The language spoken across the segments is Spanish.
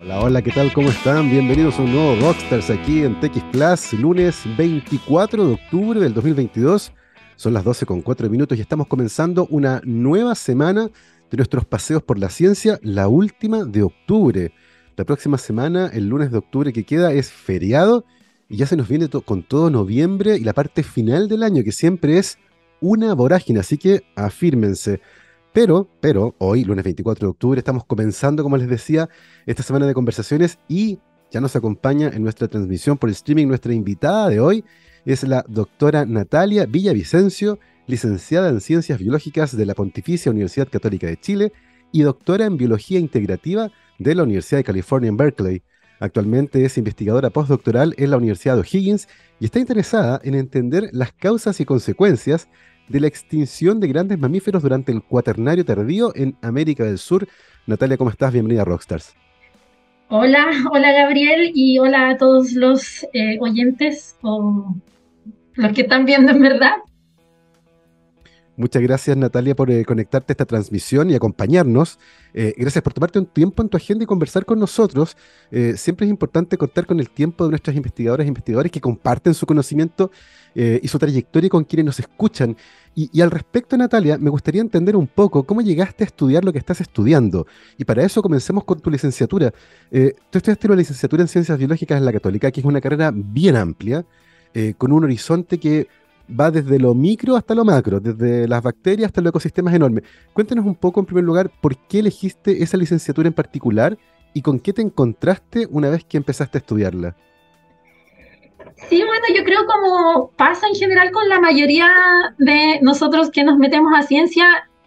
Hola, hola, ¿qué tal? ¿Cómo están? Bienvenidos a un nuevo Rockstars aquí en TX Plus, lunes 24 de octubre del 2022. Son las 12 con 4 minutos y estamos comenzando una nueva semana de nuestros paseos por la ciencia, la última de octubre. La próxima semana, el lunes de octubre que queda, es feriado y ya se nos viene con todo noviembre y la parte final del año, que siempre es una vorágine, así que afírmense. Pero, pero, hoy, lunes 24 de octubre, estamos comenzando, como les decía, esta semana de conversaciones y ya nos acompaña en nuestra transmisión por streaming nuestra invitada de hoy, es la doctora Natalia Villavicencio, licenciada en Ciencias Biológicas de la Pontificia Universidad Católica de Chile y doctora en Biología Integrativa de la Universidad de California en Berkeley. Actualmente es investigadora postdoctoral en la Universidad de O'Higgins y está interesada en entender las causas y consecuencias de la extinción de grandes mamíferos durante el cuaternario tardío en América del Sur. Natalia, ¿cómo estás? Bienvenida a Rockstars. Hola, hola Gabriel y hola a todos los eh, oyentes o los que están viendo en verdad. Muchas gracias Natalia por eh, conectarte a esta transmisión y acompañarnos. Eh, gracias por tomarte un tiempo en tu agenda y conversar con nosotros. siempre es importante contar con el tiempo de nuestras investigadoras e investigadores que comparten su conocimiento y su trayectoria con quienes nos escuchan. Y, al respecto, Natalia, me gustaría entender un poco cómo llegaste a estudiar lo que estás estudiando. Y para eso comencemos con tu licenciatura. Eh, tú estudiaste una licenciatura en Ciencias Biológicas en la Católica, que es una carrera bien amplia, eh, con un horizonte que va desde lo micro hasta lo macro, desde las bacterias hasta los ecosistemas enormes. Cuéntanos un poco, en primer lugar, por qué elegiste esa licenciatura en particular y con qué te encontraste una vez que empezaste a estudiarla. Sí, bueno, yo creo como pasa en general con la mayoría de nosotros que nos metemos a ciencia,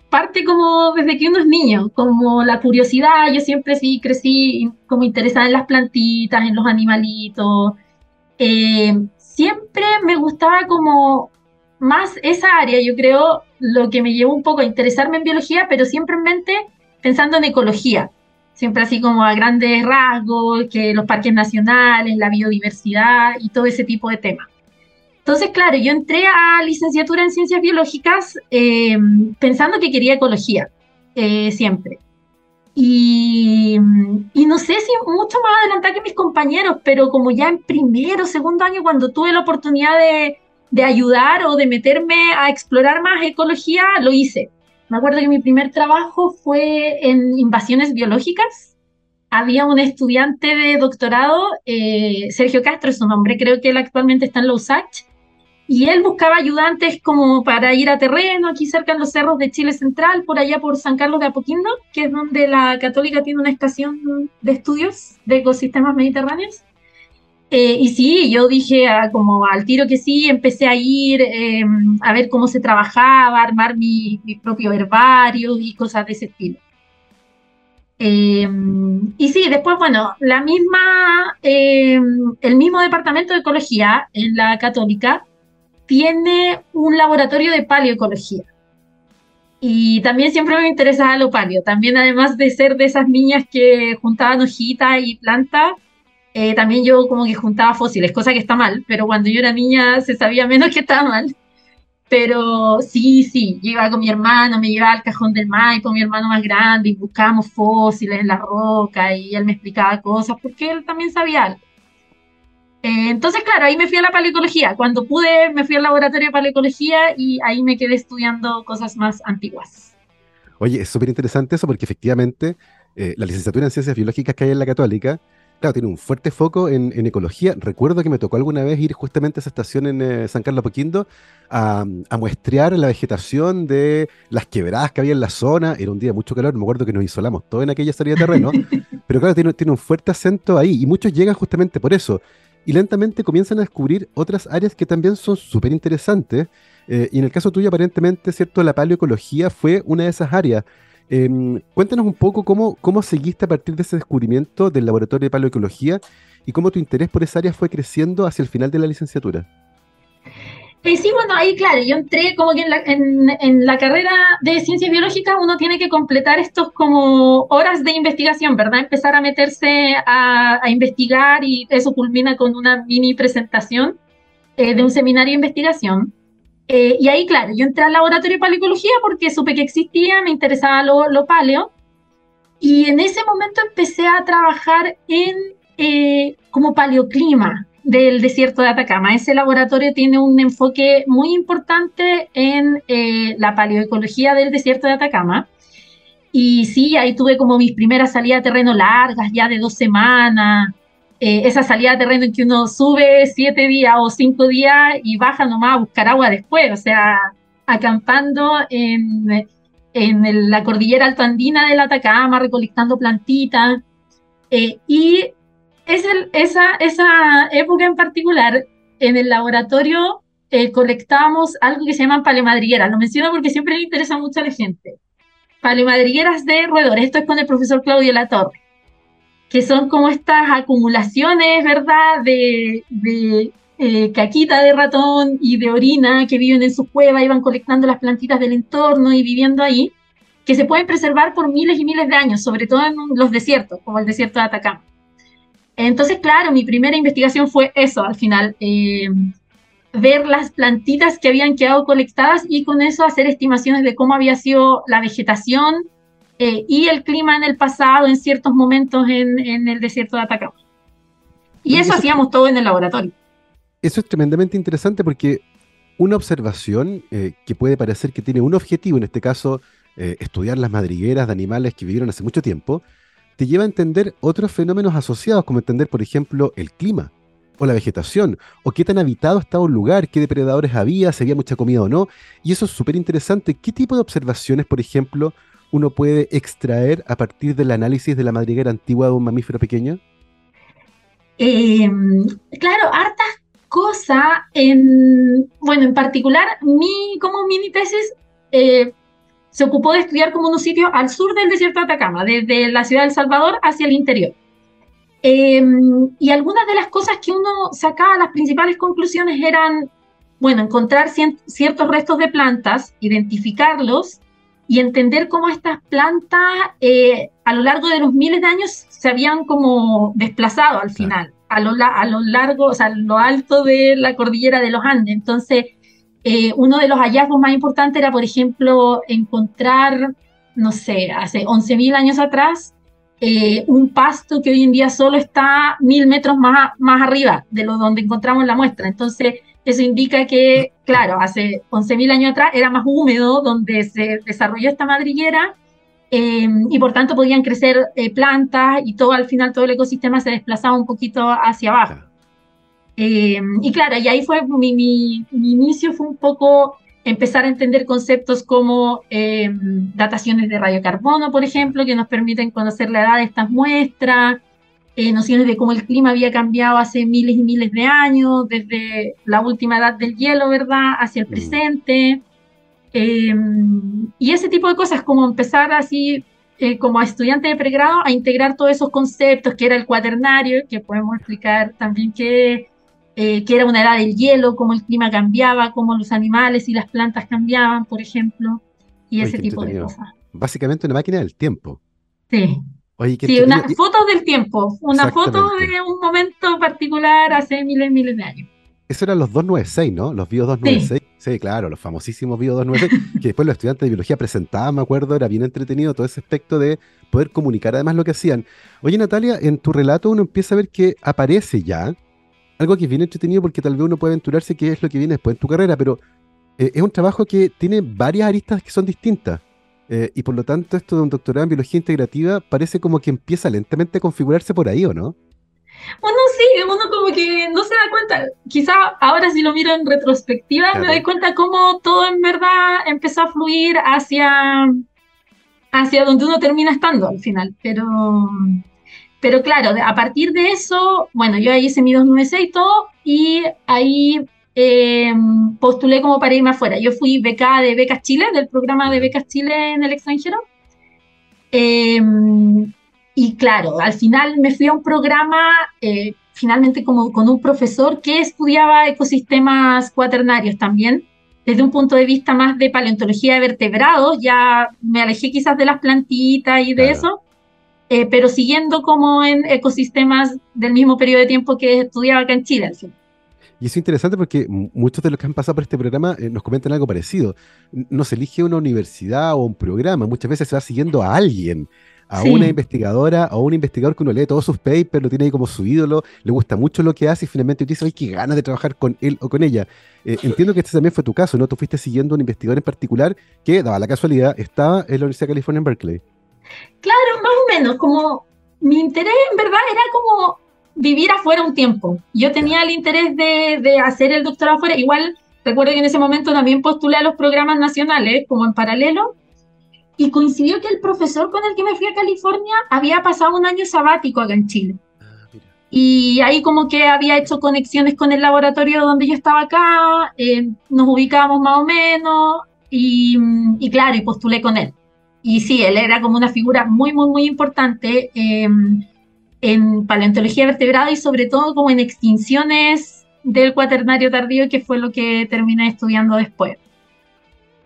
parte como desde que uno es niño, como la curiosidad, yo siempre sí crecí como interesada en las plantitas, en los animalitos, eh, siempre me gustaba como más esa área, yo creo, lo que me llevó un poco a interesarme en biología, pero siempre en mente pensando en ecología siempre así como a grandes rasgos, que los parques nacionales, la biodiversidad y todo ese tipo de temas. Entonces, claro, yo entré a licenciatura en ciencias biológicas eh, pensando que quería ecología, eh, siempre. Y, y, no sé si mucho más adelantada que mis compañeros, pero como ya en primero, segundo año, cuando tuve la oportunidad de, de ayudar o de meterme a explorar más ecología, lo hice. Me acuerdo que mi primer trabajo fue en invasiones biológicas. Había un estudiante de doctorado, eh, Sergio Castro es su nombre, creo que él actualmente está en la USACH, y él buscaba ayudantes como para ir a terreno, aquí cerca en los cerros de Chile Central, por allá por San Carlos de Apoquindo, que es donde la Católica tiene una estación de estudios de ecosistemas mediterráneos. Eh, y sí, yo dije ah, como al tiro que sí, empecé a ir em, a ver cómo se trabajaba, armar mi, propio herbario y cosas de ese estilo. Em, y sí, después, bueno, la misma, em, el mismo departamento de ecología en la católica tiene un laboratorio de paleoecología. Y también siempre me interesaba lo paleo. También, además de ser de esas niñas que juntaban hojitas y plantas, eh, también yo como que juntaba fósiles, cosa que está mal, pero cuando yo era niña se sabía menos que estaba mal. Pero sí, sí, yo iba con mi hermano, me llevaba al cajón del con mi hermano más grande, y buscábamos fósiles en la roca, y él me explicaba cosas, porque él también sabía algo. Eh, entonces, claro, ahí me fui a la paleocología. Cuando pude, me fui al laboratorio de paleocología y ahí me quedé estudiando cosas más antiguas. Oye, es súper interesante eso porque efectivamente eh, la licenciatura en ciencias biológicas que hay en la católica claro, tiene un fuerte foco en, ecología. Recuerdo que me tocó alguna vez ir justamente a esa estación en eh, San Carlos Poquindo a, muestrear la vegetación de las quebradas que había en la zona. Era un día mucho calor, me acuerdo que nos isolamos todo en aquella salida de terreno. pero claro, tiene, tiene un fuerte acento ahí y muchos llegan justamente por eso. Y lentamente comienzan a descubrir otras áreas que también son súper interesantes. Eh, y en el caso tuyo, aparentemente, ¿cierto? La paleoecología fue una de esas áreas. Em, cuéntanos un poco cómo, cómo seguiste a partir de ese descubrimiento del laboratorio de paleoecología y cómo tu interés por esa área fue creciendo hacia el final de la licenciatura. Eh, sí, bueno, ahí claro, yo entré como que en la, carrera de ciencias biológicas uno tiene que completar estos como horas de investigación, ¿verdad? Empezar a meterse a, investigar y eso culmina con una mini presentación eh, de un seminario de investigación. Eh, y ahí, claro, yo entré al laboratorio de paleocología porque supe que existía, me interesaba lo, paleo. Y en ese momento empecé a trabajar en eh, como paleoclima del desierto de Atacama. Ese laboratorio tiene un enfoque muy importante en eh, la paleoecología del desierto de Atacama. Y sí, ahí tuve como mis primeras salidas de terreno largas, ya de dos semanas. Eh, esa salida de terreno en que uno sube siete días o cinco días y baja nomás a buscar agua después, o sea, acampando en, en la cordillera altoandina del Atacama, recolectando plantitas. Eh, y es esa, esa época en particular, en el laboratorio eh, colectábamos algo que se llaman palemadrigueras. Lo menciono porque siempre le interesa mucho a la gente. Palemadrigueras de roedores. Esto es con el profesor Claudio Latorre, que son como estas acumulaciones, ¿verdad?, de, de eh, caquita de ratón y de orina que viven en su cueva y van colectando las plantitas del entorno y viviendo ahí, que se pueden preservar por miles y miles de años, sobre todo en los desiertos, como el desierto de Atacama. Entonces, claro, mi primera investigación fue eso al final, eh, ver las plantitas que habían quedado colectadas y con eso hacer estimaciones de cómo había sido la vegetación eh, y el clima en el pasado en ciertos momentos en, en el desierto de Atacama. Y eso, hacíamos todo en el laboratorio. Eso es tremendamente interesante porque una observación eh, que puede parecer que tiene un objetivo, en este caso estudiar las madrigueras de animales que vivieron hace mucho tiempo, te lleva a entender otros fenómenos asociados, como entender, por ejemplo, el clima o la vegetación, o qué tan habitado estaba un lugar, qué depredadores había, si había mucha comida o no. Y eso es súper interesante. ¿Qué tipo de observaciones, por ejemplo, uno puede extraer a partir del análisis de la madriguera antigua de un mamífero pequeño? Em, claro, hartas cosas. En, bueno, en particular, mi, como mini tesis, eh, se ocupó de estudiar como unos sitios al sur del desierto de Atacama, desde la ciudad de El Salvador hacia el interior. Em, y algunas de las cosas que uno sacaba, las principales conclusiones eran, bueno, encontrar ciertos restos de plantas, identificarlos y entender cómo estas plantas eh, a lo largo de los miles de años se habían como desplazado al final, a, lo, a lo largo, o sea, a lo alto de la cordillera de los Andes. Entonces, eh, uno de los hallazgos más importantes era, por ejemplo, encontrar, no sé, hace 11.000 años atrás, eh, un pasto que hoy en día solo está mil metros más, más arriba de lo donde encontramos la muestra. Entonces, eso indica que, claro, hace 11.000 años atrás era más húmedo donde se desarrolló esta madriguera eh, y por tanto podían crecer plantas y todo al final todo el ecosistema se desplazaba un poquito hacia abajo. Eh, y claro, y ahí fue mi, mi, inicio, fue un poco empezar a entender conceptos como eh, dataciones de radiocarbono, por ejemplo, que nos permiten conocer la edad de estas muestras, eh, nociones de cómo el clima había cambiado hace miles y miles de años, desde la última edad del hielo, ¿verdad?, hacia el mm. presente. y ese tipo de cosas, como empezar así, como estudiante de pregrado, a integrar todos esos conceptos, que era el cuaternario, que podemos explicar también qué eh, que era una edad del hielo, cómo el clima cambiaba, cómo los animales y las plantas cambiaban, por ejemplo, y ese tipo de cosas. Básicamente una máquina del tiempo. Sí. Sí, una foto del tiempo, una foto de un momento particular hace miles y miles de años. Eso eran los 296, ¿no? Los Bio 296. Sí. claro, los famosísimos Bio 296, que después los estudiantes de biología presentaban, me acuerdo, era bien entretenido todo ese aspecto de poder comunicar además lo que hacían. Oye, Natalia, en tu relato uno empieza a ver que aparece ya algo que es bien entretenido porque tal vez uno puede aventurarse qué es lo que viene después en tu carrera, pero eh, es un trabajo que tiene varias aristas que son distintas. Eh, y por lo tanto, esto de un doctorado en biología integrativa parece como que empieza lentamente a configurarse por ahí, ¿o no? Bueno, sí, uno como que no se da cuenta. Quizá ahora si lo miro en retrospectiva me doy cuenta cómo todo en verdad empezó a fluir hacia, hacia donde uno termina estando al final. Pero, pero claro, a partir de eso, bueno, yo ahí hice mi 296 y todo, y ahí eh, postulé como para irme afuera. Yo fui becada de Becas Chile, del programa de Becas Chile en el extranjero. Em, y claro, al final me fui a un programa, eh, finalmente como con un profesor que estudiaba ecosistemas cuaternarios también, desde un punto de vista más de paleontología de vertebrados, ya me alejé quizás de las plantitas y de eso, eh, pero siguiendo como en ecosistemas del mismo periodo de tiempo que estudiaba acá en Chile. Y es interesante porque muchos de los que han pasado por este programa eh, nos comentan algo parecido. No se elige una universidad o un programa, muchas veces se va siguiendo a alguien, a una investigadora o un investigador que uno lee todos sus papers, lo tiene ahí como su ídolo, le gusta mucho lo que hace y finalmente dice, ay, qué ganas de trabajar con él o con ella. Eh, entiendo que este también fue tu caso, ¿no? Tú fuiste siguiendo a un investigador en particular que, daba la casualidad, estaba en la Universidad de California en Berkeley. Claro, más o menos, como mi interés en verdad era como vivir afuera un tiempo. Yo tenía el interés de, de hacer el doctorado afuera, igual recuerdo que en ese momento también postulé a los programas nacionales como en paralelo y coincidió que el profesor con el que me fui a California había pasado un año sabático acá en Chile. Ah, y ahí como que había hecho conexiones con el laboratorio donde yo estaba acá, eh, nos ubicábamos más o menos y, y, claro, y postulé con él. Y sí, él era como una figura muy, muy, muy importante em, en paleontología vertebrada y sobre todo como en extinciones del cuaternario tardío, que fue lo que terminé estudiando después.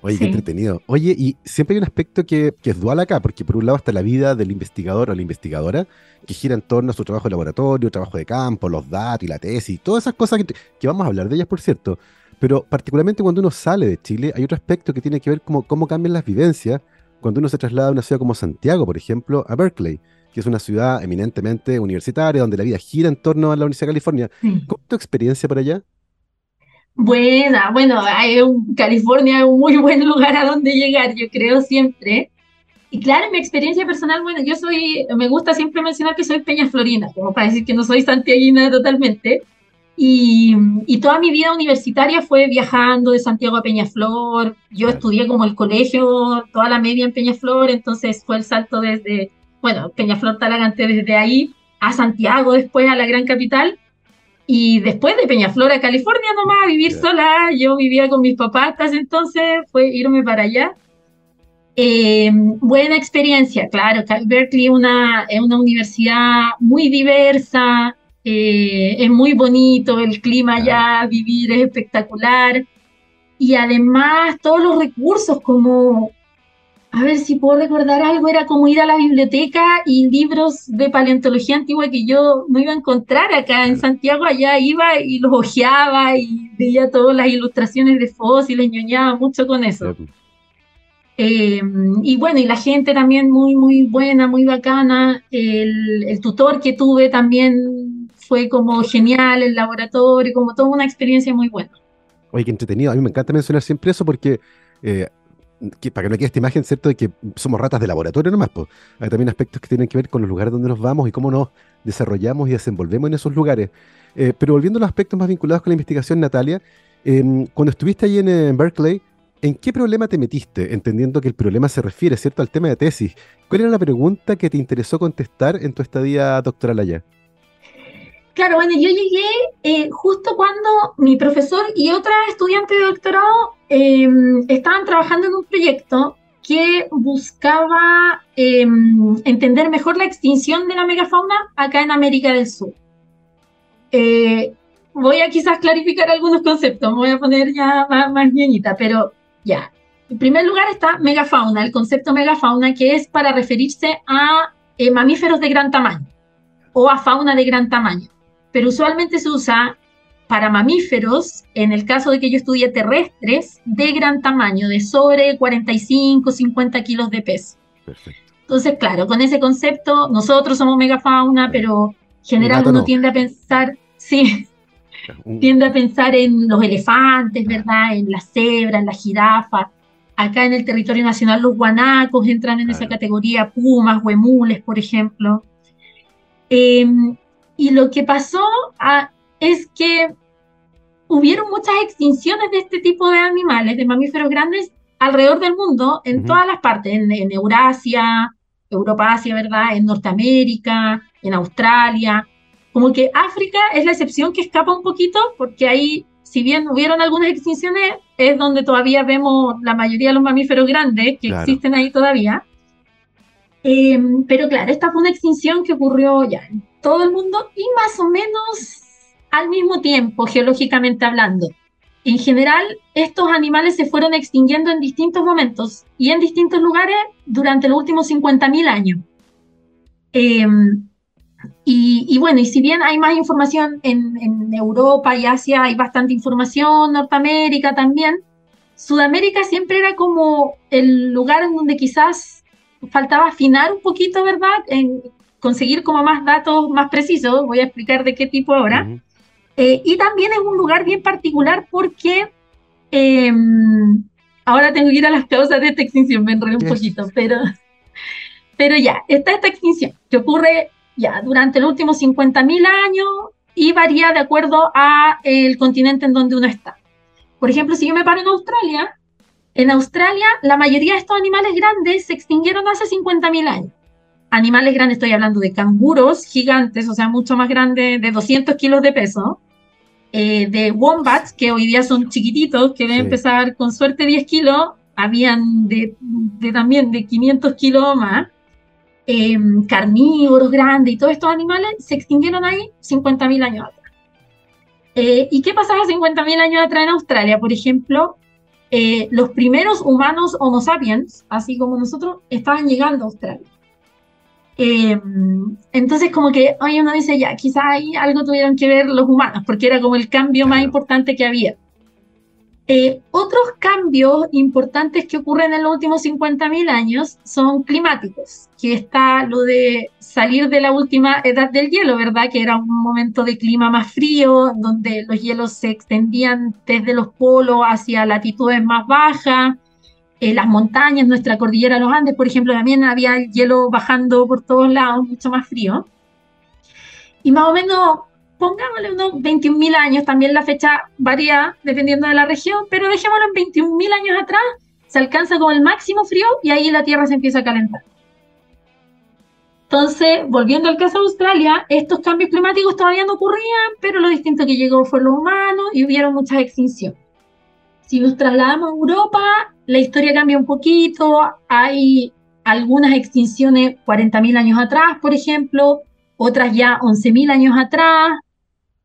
Oye, qué entretenido. Oye, y siempre hay un aspecto que, es dual acá, porque por un lado está la vida del investigador o la investigadora, que gira en torno a su trabajo de laboratorio, trabajo de campo, los datos y la tesis, todas esas cosas que, vamos a hablar de ellas, por cierto. Pero particularmente cuando uno sale de Chile, hay otro aspecto que tiene que ver con cómo cambian las vivencias cuando uno se traslada a una ciudad como Santiago, por ejemplo, a Berkeley, que es una ciudad eminentemente universitaria, donde la vida gira en torno a la Universidad de California. ¿Cómo es tu experiencia por allá? Buena, bueno, hay California es un muy buen lugar a donde llegar, yo creo siempre. Y claro, mi experiencia personal, bueno, yo soy, me gusta siempre mencionar que soy peña florina, como para decir que no soy santiaguina totalmente. Y, y, toda mi vida universitaria fue viajando de Santiago a Peñaflor. Yo estudié como el colegio, toda la media en Peñaflor, entonces fue el salto desde, bueno, Peñaflor Talagante desde ahí a Santiago, después a la gran capital. Y después de Peñaflor a California nomás, a vivir sola, yo vivía con mis papás hasta ese entonces, fue irme para allá. Eh, buena experiencia, claro. Berkeley una, es una universidad muy diversa, eh, es muy bonito, el clima allá, vivir es espectacular. Y además todos los recursos como a ver si puedo recordar algo, era como ir a la biblioteca y libros de paleontología antigua que yo no iba a encontrar acá en Santiago, allá iba y los hojeaba y veía todas las ilustraciones de fósiles, ñoñaba mucho con eso. Em, y bueno, y la gente también muy, muy buena, muy bacana. El, el, tutor que tuve también fue como genial, el laboratorio, como toda una experiencia muy buena. Oye, qué entretenido. A mí me encanta mencionar siempre eso porque eh, para que no quede esta imagen, ¿cierto?, de que somos ratas de laboratorio nomás, pues. Hay también aspectos que tienen que ver con los lugares donde nos vamos y cómo nos desarrollamos y desenvolvemos en esos lugares. Eh, pero volviendo a los aspectos más vinculados con la investigación, Natalia, em, cuando estuviste ahí en, Berkeley, ¿en qué problema te metiste? Entendiendo que el problema se refiere, ¿cierto?, al tema de tesis. ¿Cuál era la pregunta que te interesó contestar en tu estadía doctoral allá? Claro, bueno, yo llegué eh, justo cuando mi profesor y otra estudiante de doctorado em, estaban trabajando en un proyecto que buscaba em, entender mejor la extinción de la megafauna acá en América del Sur. Eh, voy a quizás clarificar algunos conceptos, voy a poner ya más, más pero ya. En primer lugar está megafauna, el concepto megafauna, que es para referirse a eh, mamíferos de gran tamaño o a fauna de gran tamaño pero usualmente se usa para mamíferos, en el caso de que yo estudie terrestres, de gran tamaño, de sobre 45, 50 kilos de peso. Perfecto. Entonces, claro, con ese concepto, nosotros somos megafauna, pero en general uno tiende a pensar, sí, tiende a pensar en los elefantes, ¿verdad? En las cebras, en las jirafas. Acá en el territorio nacional los guanacos entran en esa categoría, pumas, huemules, por ejemplo. Eh, y lo que pasó ah, es que hubieron muchas extinciones de este tipo de animales, de mamíferos grandes, alrededor del mundo, en todas las partes, en, Eurasia, Europa, Asia, ¿verdad? En Norteamérica, en Australia. Como que África es la excepción que escapa un poquito, porque ahí, si bien hubieron algunas extinciones, es donde todavía vemos la mayoría de los mamíferos grandes que existen ahí todavía. Em, pero claro, esta fue una extinción que ocurrió ya en todo el mundo y más o menos al mismo tiempo, geológicamente hablando. En general, estos animales se fueron extinguiendo en distintos momentos y en distintos lugares durante los últimos 50.000 años. Em, y, bueno, y si bien hay más información en, Europa y Asia, hay bastante información, Norteamérica también, Sudamérica siempre era como el lugar en donde quizás faltaba afinar un poquito, ¿verdad? En conseguir como más datos más precisos, voy a explicar de qué tipo ahora. Eh, y también es un lugar bien particular porque em, ahora tengo que ir a las causas de esta extinción, me enredé un poquito, pero, pero ya, está esta extinción que ocurre ya durante los últimos 50.000 años y varía de acuerdo a el continente en donde uno está. Por ejemplo, si yo me paro en Australia, en Australia la mayoría de estos animales grandes se extinguieron hace 50.000 años. Animales grandes, estoy hablando de canguros gigantes, o sea, mucho más grandes, de 200 kilos de peso, eh, de wombats, que hoy día son chiquititos, que deben empezar con suerte 10 kilos, habían de, también de 500 kilos más, em, carnívoros grandes y todos estos animales se extinguieron ahí 50.000 años atrás. Eh, ¿Y qué pasaba 50.000 años atrás en Australia? Por ejemplo, eh, los primeros humanos Homo sapiens, así como nosotros, estaban llegando a Australia. Eh, entonces, como que hoy uno dice, ya, quizás ahí algo tuvieron que ver los humanos, porque era como el cambio más importante que había. Eh, otros cambios importantes que ocurren en los últimos 50.000 años son climáticos, que está lo de salir de la última edad del hielo, ¿verdad? Que era un momento de clima más frío, donde los hielos se extendían desde los polos hacia latitudes más bajas, eh, las montañas, nuestra cordillera los Andes, por ejemplo, también había hielo bajando por todos lados, mucho más frío. Y más o menos pongámosle unos 21.000 años, también la fecha varía dependiendo de la región, pero dejémoslo en 21.000 años atrás, se alcanza con el máximo frío y ahí la Tierra se empieza a calentar. Entonces, volviendo al caso de Australia, estos cambios climáticos todavía no ocurrían, pero lo distinto que llegó fue lo humano y hubieron muchas extinciones. Si nos trasladamos a Europa, la historia cambia un poquito, hay algunas extinciones 40.000 años atrás, por ejemplo, otras ya 11.000 años atrás,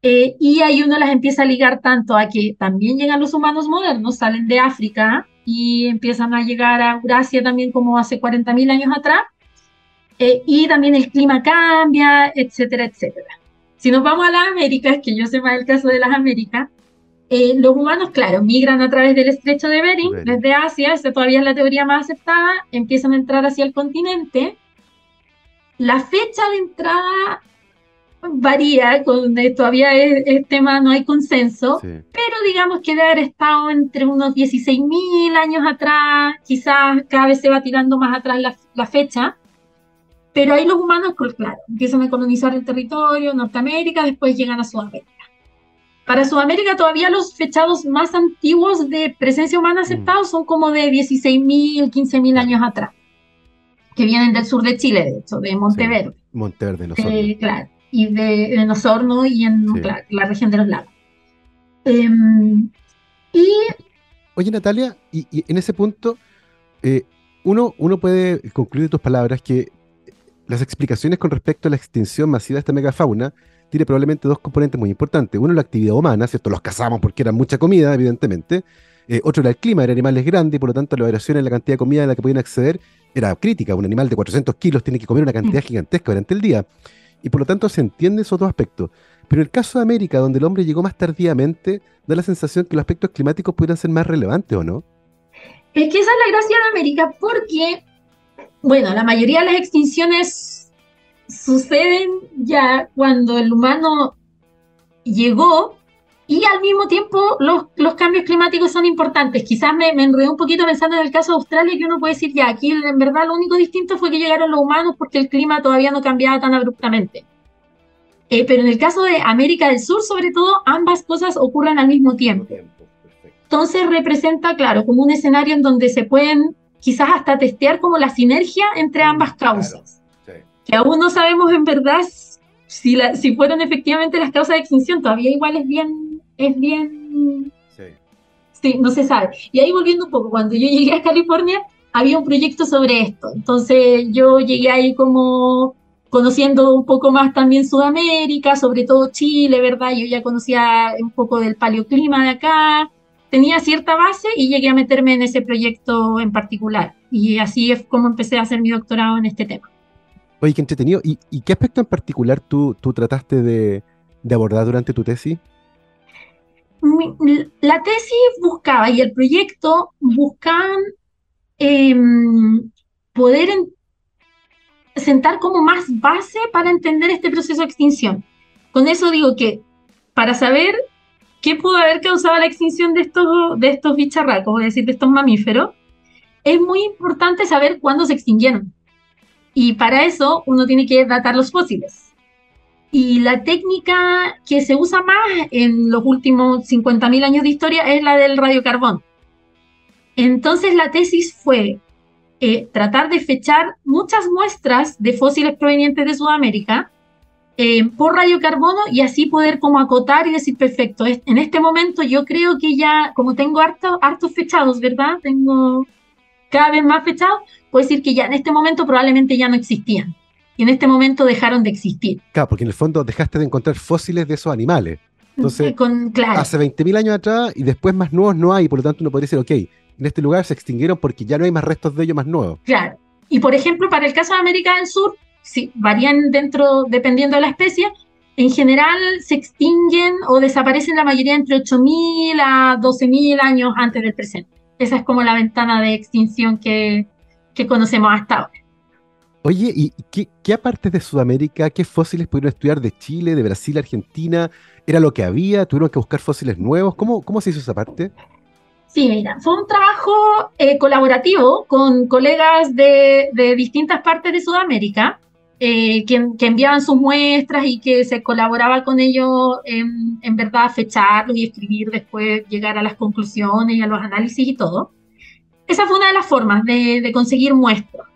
eh, y ahí uno las empieza a ligar tanto a que también llegan los humanos modernos, salen de África y empiezan a llegar a Eurasia también como hace 40.000 años atrás, eh, y también el clima cambia, etcétera, etcétera. Si nos vamos a las Américas, que yo sé más el caso de las Américas, eh, los humanos, claro, migran a través del estrecho de Bering, desde Asia, esa todavía es la teoría más aceptada, empiezan a entrar hacia el continente. La fecha de entrada varía, con, todavía es, tema, no hay consenso, pero digamos que debe haber estado entre unos 16.000 años atrás, quizás cada vez se va tirando más atrás la, la fecha, pero ahí los humanos, claro, empiezan a colonizar el territorio, Norteamérica, después llegan a Sudamérica. Para Sudamérica todavía los fechados más antiguos de presencia humana aceptados son como de 16.000, 15.000 años atrás, que vienen del sur de Chile, de hecho, de Monteverde. Monteverde, Nosorno. Eh, claro y de, de Nosorno y en la región de los lagos. Em, y... Oye, Natalia, y, en ese punto, eh, uno, uno puede concluir de tus palabras que las explicaciones con respecto a la extinción masiva de esta megafauna tiene probablemente dos componentes muy importantes. Uno, la actividad humana, ¿cierto? Los cazamos porque eran mucha comida, evidentemente. Eh, otro era el clima, eran animales grandes y por lo tanto la variación en la cantidad de comida a la que podían acceder era crítica. Un animal de 400 kilos tiene que comer una cantidad mm. gigantesca durante el día y por lo tanto se entiende esos dos aspectos. Pero en el caso de América, donde el hombre llegó más tardíamente, da la sensación que los aspectos climáticos pudieran ser más relevantes, ¿o no? Es que esa es la gracia de América, porque, bueno, la mayoría de las extinciones suceden ya cuando el humano llegó y al mismo tiempo los, los cambios climáticos son importantes. Quizás me, me enredé un poquito pensando en el caso de Australia, que uno puede decir, ya, aquí en verdad lo único distinto fue que llegaron los humanos porque el clima todavía no cambiaba tan abruptamente. Eh, pero en el caso de América del Sur, sobre todo, ambas cosas ocurren al mismo tiempo. Entonces representa, claro, como un escenario en donde se pueden quizás hasta testear como la sinergia entre ambas causas. Que aún no sabemos en verdad si, la, si fueron efectivamente las causas de extinción, todavía igual es bien es bien... Sí. sí. no se sabe. Y ahí volviendo un poco, cuando yo llegué a California, había un proyecto sobre esto. Entonces yo llegué ahí como conociendo un poco más también Sudamérica, sobre todo Chile, ¿verdad? Yo ya conocía un poco del paleoclima de acá, tenía cierta base y llegué a meterme en ese proyecto en particular. Y así es como empecé a hacer mi doctorado en este tema. Oye, qué entretenido. ¿Y, qué aspecto en particular tú, tú trataste de, de abordar durante tu tesis? la tesis buscaba y el proyecto buscaban em, poder sentar como más base para entender este proceso de extinción. Con eso digo que para saber qué pudo haber causado la extinción de estos, de estos bicharracos, es decir, de estos mamíferos, es muy importante saber cuándo se extinguieron. Y para eso uno tiene que datar los fósiles. Y la técnica que se usa más en los últimos 50.000 años de historia es la del radiocarbón. Entonces la tesis fue eh, tratar de fechar muchas muestras de fósiles provenientes de Sudamérica eh, por radiocarbono y así poder como acotar y decir, perfecto, en este momento yo creo que ya, como tengo hartos, hartos fechados, ¿verdad? Tengo cada vez más fechados, puedo decir que ya en este momento probablemente ya no existían. Y en este momento dejaron de existir. Claro, porque en el fondo dejaste de encontrar fósiles de esos animales. Entonces, Con, claro. hace 20.000 años atrás y después más nuevos no hay, por lo tanto uno podría decir, ok, en este lugar se extinguieron porque ya no hay más restos de ellos más nuevos. Claro. Y por ejemplo, para el caso de América del Sur, sí, varían dentro, dependiendo de la especie. En general se extinguen o desaparecen la mayoría entre 8.000 a 12.000 años antes del presente. Esa es como la ventana de extinción que, que conocemos hasta ahora. Oye, ¿y qué, qué, aparte de Sudamérica, qué fósiles pudieron estudiar de Chile, de Brasil, Argentina? ¿Era lo que había? ¿Tuvieron que buscar fósiles nuevos? ¿Cómo, cómo se hizo esa parte? Sí, mira, fue un trabajo eh, colaborativo con colegas de, de, distintas partes de Sudamérica eh, que, que, enviaban sus muestras y que se colaboraba con ellos en, en, verdad fecharlos y escribir después, llegar a las conclusiones y a los análisis y todo. Esa fue una de las formas de, de conseguir muestras.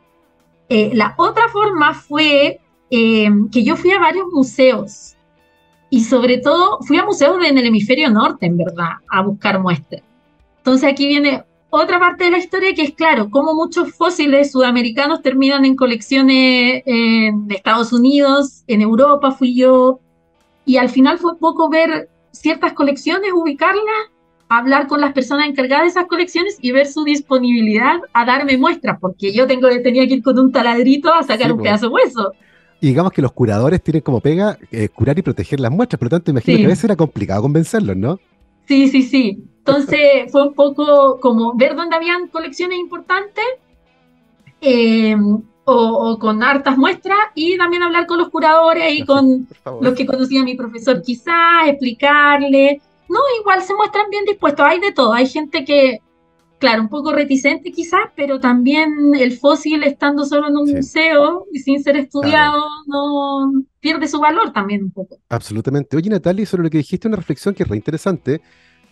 Eh, la otra forma fue eh, que yo fui a varios museos y sobre todo fui a museos en el hemisferio norte, en verdad, a buscar muestras. Entonces aquí viene otra parte de la historia que es claro, como muchos fósiles sudamericanos terminan en colecciones de Estados Unidos, en Europa fui yo, y al final fue poco ver ciertas colecciones, ubicarlas, hablar con las personas encargadas de esas colecciones y ver su disponibilidad a darme muestras, porque yo tengo, tenía que ir con un taladrito a sacar sí, un pedazo de hueso. Y digamos que los curadores tienen como pega eh, curar y proteger las muestras, por lo tanto imagino sí. que a veces era complicado convencerlos, ¿no? Sí, sí, sí. Entonces fue un poco como ver dónde habían colecciones importantes eh, o, o, con hartas muestras y también hablar con los curadores y con los que conocía a mi profesor quizás, explicarle. No, igual se muestran bien dispuestos, hay de todo, hay gente que, claro, un poco reticente quizás, pero también el fósil estando solo en un sí. museo y sin ser estudiado claro. no pierde su valor también un poco. Absolutamente. Oye, Natalia, sobre lo que dijiste, una reflexión que es re interesante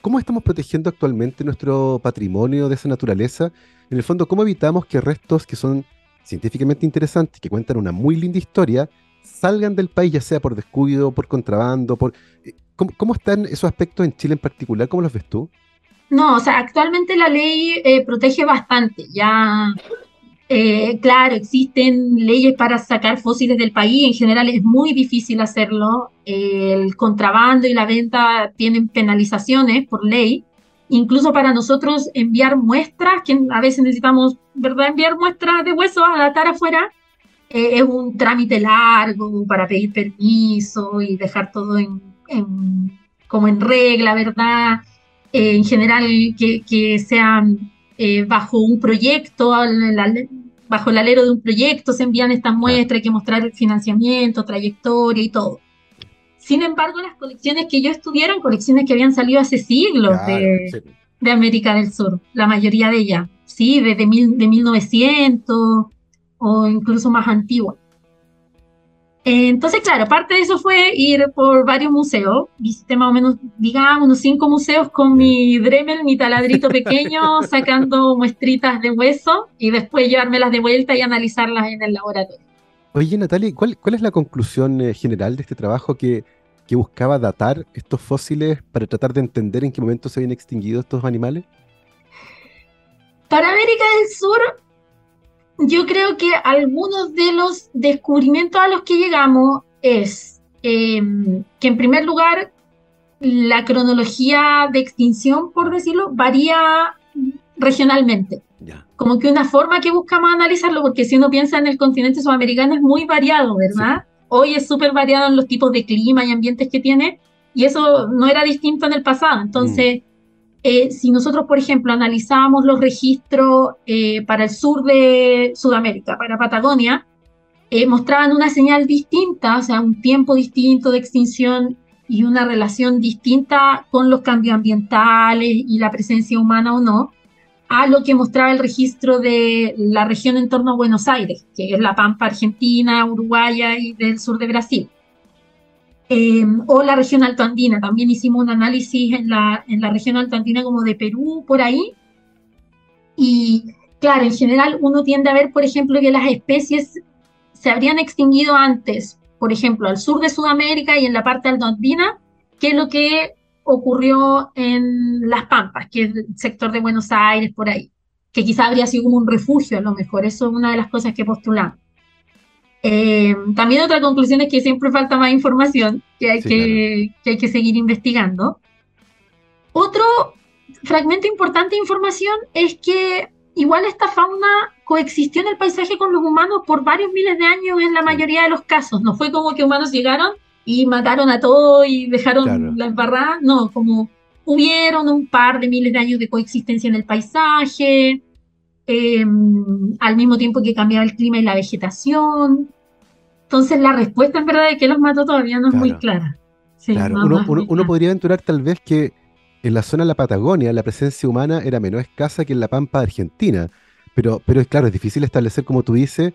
¿Cómo estamos protegiendo actualmente nuestro patrimonio de esa naturaleza? En el fondo, ¿cómo evitamos que restos que son científicamente interesantes, que cuentan una muy linda historia, salgan del país, ya sea por descuido, por contrabando, por... eh, ¿Cómo, están esos aspectos en Chile en particular? ¿Cómo los ves tú? No, o sea, actualmente la ley eh, protege bastante. Ya eh, claro, existen leyes para sacar fósiles del país, en general es muy difícil hacerlo. El contrabando y la venta tienen penalizaciones por ley. Incluso para nosotros enviar muestras, que a veces necesitamos, ¿verdad? Enviar muestras de hueso a datar afuera, eh, es un trámite largo para pedir permiso y dejar todo en, en como en regla, ¿verdad? Eh, en general, que, que sean eh, bajo un proyecto, bajo el alero de un proyecto se envían estas muestras, hay que mostrar el financiamiento, trayectoria y todo. Sin embargo, las colecciones que yo estudié eran colecciones que habían salido hace siglos claro, de, sí. de, América del Sur, la mayoría de ellas, sí, desde mil, de 1900 o incluso más antiguas. Entonces, claro, parte de eso fue ir por varios museos. Visité más o menos, digamos, unos cinco museos con mi Dremel, mi taladrito pequeño, sacando muestritas de hueso y después llevármelas de vuelta y analizarlas en el laboratorio. Oye, Natalia, ¿cuál, cuál es la conclusión eh, general de este trabajo que, que buscaba datar estos fósiles para tratar de entender en qué momento se habían extinguido estos animales? Para América del Sur, yo creo que algunos de los descubrimientos a los que llegamos es eh, que en primer lugar la cronología de extinción, por decirlo, varía regionalmente. Ya. Como que una forma que buscamos analizarlo, porque si uno piensa en el continente sudamericano es muy variado, ¿verdad? Sí. Hoy es súper variado en los tipos de clima y ambientes que tiene, y eso no era distinto en el pasado. Entonces, mm. Eh, si nosotros, por ejemplo, analizábamos los registros eh, para el sur de Sudamérica, para Patagonia, eh, mostraban una señal distinta, o sea, un tiempo distinto de extinción y una relación distinta con los cambios ambientales y la presencia humana o no, a lo que mostraba el registro de la región en torno a Buenos Aires, que es la Pampa Argentina, Uruguaya y del sur de Brasil. Eh, o la región altoandina, también hicimos un análisis en la, en la región altoandina como de Perú, por ahí. Y claro, en general uno tiende a ver, por ejemplo, que las especies se habrían extinguido antes, por ejemplo, al sur de Sudamérica y en la parte altoandina, que lo que ocurrió en Las Pampas, que es el sector de Buenos Aires, por ahí, que quizá habría sido como un refugio a lo mejor. Eso es una de las cosas que postulamos. Eh, también otra conclusión es que siempre falta más información, que hay, que, que hay que seguir investigando. Otro fragmento importante de información es que igual esta fauna coexistió en el paisaje con los humanos por varios miles de años en la mayoría de los casos. No fue como que humanos llegaron y mataron a todos y dejaron la embarrada. No, como hubieron un par de miles de años de coexistencia en el paisaje, em, al mismo tiempo que cambiaba el clima y la vegetación. Entonces la respuesta en verdad de que los mató todavía no es muy clara. uno, podría aventurar tal vez que en la zona de la Patagonia la presencia humana era menos escasa que en la Pampa de Argentina. Pero, pero claro, es difícil establecer, como tú dices,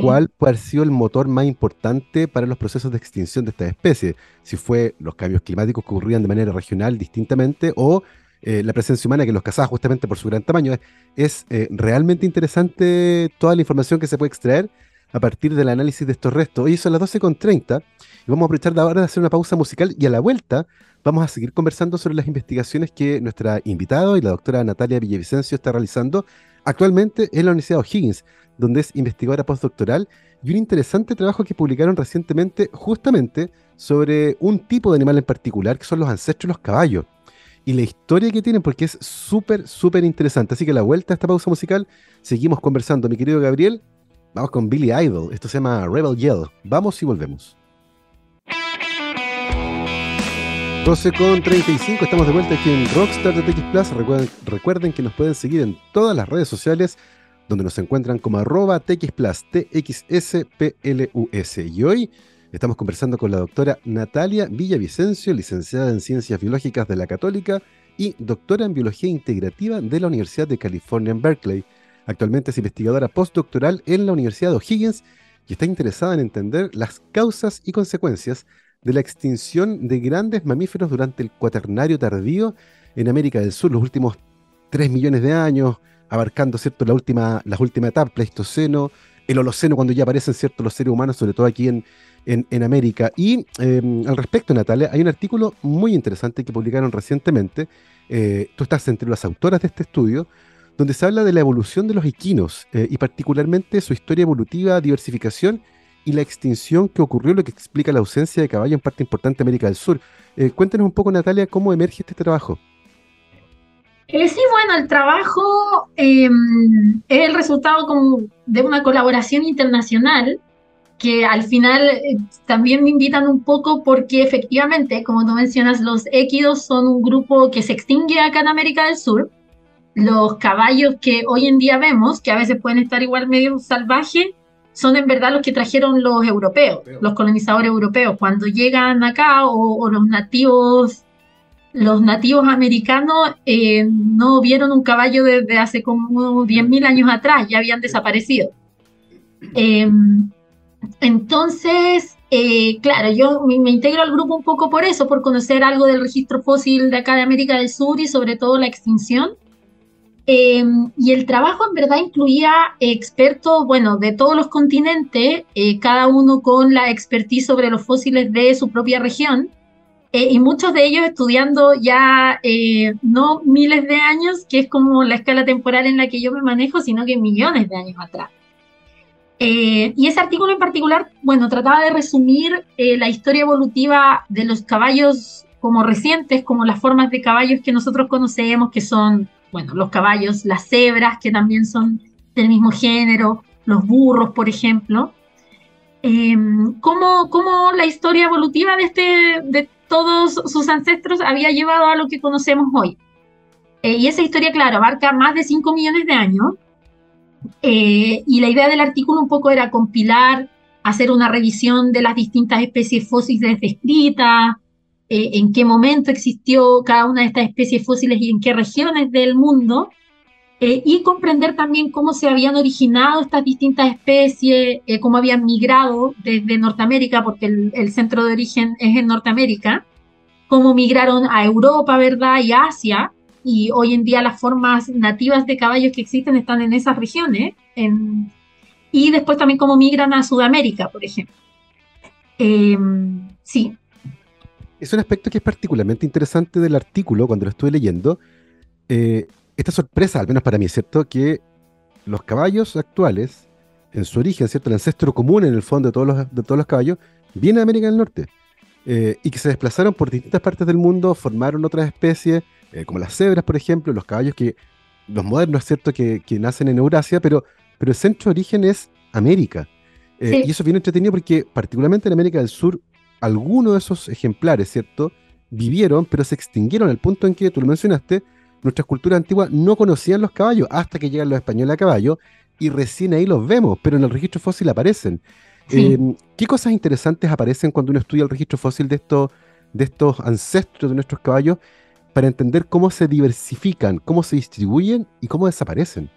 cuál puede haber sido el motor más importante para los procesos de extinción de esta especie. Si fue los cambios climáticos que ocurrían de manera regional distintamente o eh, la presencia humana que los cazaba justamente por su gran tamaño. Es eh, realmente interesante toda la información que se puede extraer a partir del análisis de estos restos. Hoy son las 12.30 y vamos a aprovechar de ahora de hacer una pausa musical y a la vuelta vamos a seguir conversando sobre las investigaciones que nuestra invitada y la doctora Natalia Villavicencio está realizando actualmente en la Universidad de O'Higgins donde es investigadora postdoctoral, y un interesante trabajo que publicaron recientemente justamente sobre un tipo de animal en particular, que son los ancestros los caballos. Y la historia que tienen, porque es súper, súper interesante. Así que la vuelta a esta pausa musical, seguimos conversando. Mi querido Gabriel, vamos con Billy Idol. Esto se llama Rebel Yell. Vamos y volvemos. 12 con 35, estamos de vuelta aquí en Rockstar de TX Plus. Recuerden, recuerden que nos pueden seguir en todas las redes sociales donde nos encuentran como arroba txplus, TXSPLUS. Y hoy estamos conversando con la doctora Natalia Villavicencio, licenciada en Ciencias Biológicas de la Católica y doctora en Biología Integrativa de la Universidad de California en Berkeley. Actualmente es investigadora postdoctoral en la Universidad de O'Higgins y está interesada en entender las causas y consecuencias de la extinción de grandes mamíferos durante el cuaternario tardío en América del Sur, los últimos 3 millones de años, abarcando ¿cierto? La última, las últimas etapas, Pleistoceno, el Holoceno, cuando ya aparecen ¿cierto? los seres humanos, sobre todo aquí en, en, América. Y em, al respecto, Natalia, hay un artículo muy interesante que publicaron recientemente. Eh, tú estás entre las autoras de este estudio, donde se habla de la evolución de los equinos eh, y particularmente su historia evolutiva, diversificación y la extinción que ocurrió, lo que explica la ausencia de caballo en parte importante de América del Sur. Eh, cuéntanos un poco, Natalia, cómo emerge este trabajo. Eh, sí, bueno, el trabajo em, es el resultado como de una colaboración internacional que al final eh, también me invitan un poco porque efectivamente, como tú mencionas, los équidos son un grupo que se extingue acá en América del Sur. Los caballos que hoy en día vemos, que a veces pueden estar igual medio salvajes, son en verdad los que trajeron los europeos, los colonizadores europeos. Cuando llegan acá o los nativos los nativos americanos eh, no vieron un caballo desde hace como 10.000 años atrás, ya habían desaparecido. Em, entonces, eh, claro, yo me, integro al grupo un poco por eso, por conocer algo del registro fósil de acá de América del Sur y sobre todo la extinción. Em, y el trabajo en verdad incluía expertos, bueno, de todos los continentes, eh, cada uno con la expertise sobre los fósiles de su propia región. Eh, y muchos de ellos estudiando ya eh, no miles de años, que es como la escala temporal en la que yo me manejo, sino que millones de años atrás. Eh, y ese artículo en particular, bueno, trataba de resumir la historia evolutiva de los caballos como recientes, como las formas de caballos que nosotros conocemos, que son, bueno, los caballos, las cebras, que también son del mismo género, los burros, por ejemplo. cómo, cómo, la historia evolutiva de, este, de, todos sus ancestros había llevado a lo que conocemos hoy. Eh, y esa historia, claro, abarca más de 5 millones de años. Eh, y la idea del artículo un poco era compilar hacer una revisión de las distintas especies fósiles descritas, eh, en qué momento existió cada una de estas especies fósiles y en qué regiones del mundo, eh, y comprender también cómo se habían originado estas distintas especies, cómo habían migrado desde Norteamérica, porque el, centro de origen es en Norteamérica, cómo migraron a Europa, ¿verdad? Y Asia, y hoy en día las formas nativas de caballos que existen están en esas regiones, y después también cómo migran a Sudamérica, por ejemplo. Em, sí. Es un aspecto que es particularmente interesante del artículo cuando lo estuve leyendo. Eh, esta sorpresa, al menos para mí, ¿cierto? Que los caballos actuales, en su origen, ¿cierto? El ancestro común en el fondo de todos los, de todos los caballos, viene de América del Norte. Eh, y que se desplazaron por distintas partes del mundo, formaron otras especies, eh, como las cebras, por ejemplo, los caballos que, los modernos, ¿cierto? Que, que nacen en Eurasia, pero, pero el centro de origen es América. Eh, y eso es bien entretenido porque, particularmente en América del Sur, algunos de esos ejemplares, ¿cierto? Vivieron, pero se extinguieron al punto en que, tú lo mencionaste, nuestras culturas antiguas no conocían los caballos hasta que llegan los españoles a caballo y recién ahí los vemos, pero en el registro fósil aparecen. Eh, ¿Qué cosas interesantes aparecen cuando uno estudia el registro fósil de estos, de estos ancestros de nuestros caballos para entender cómo se diversifican, cómo se distribuyen y cómo desaparecen?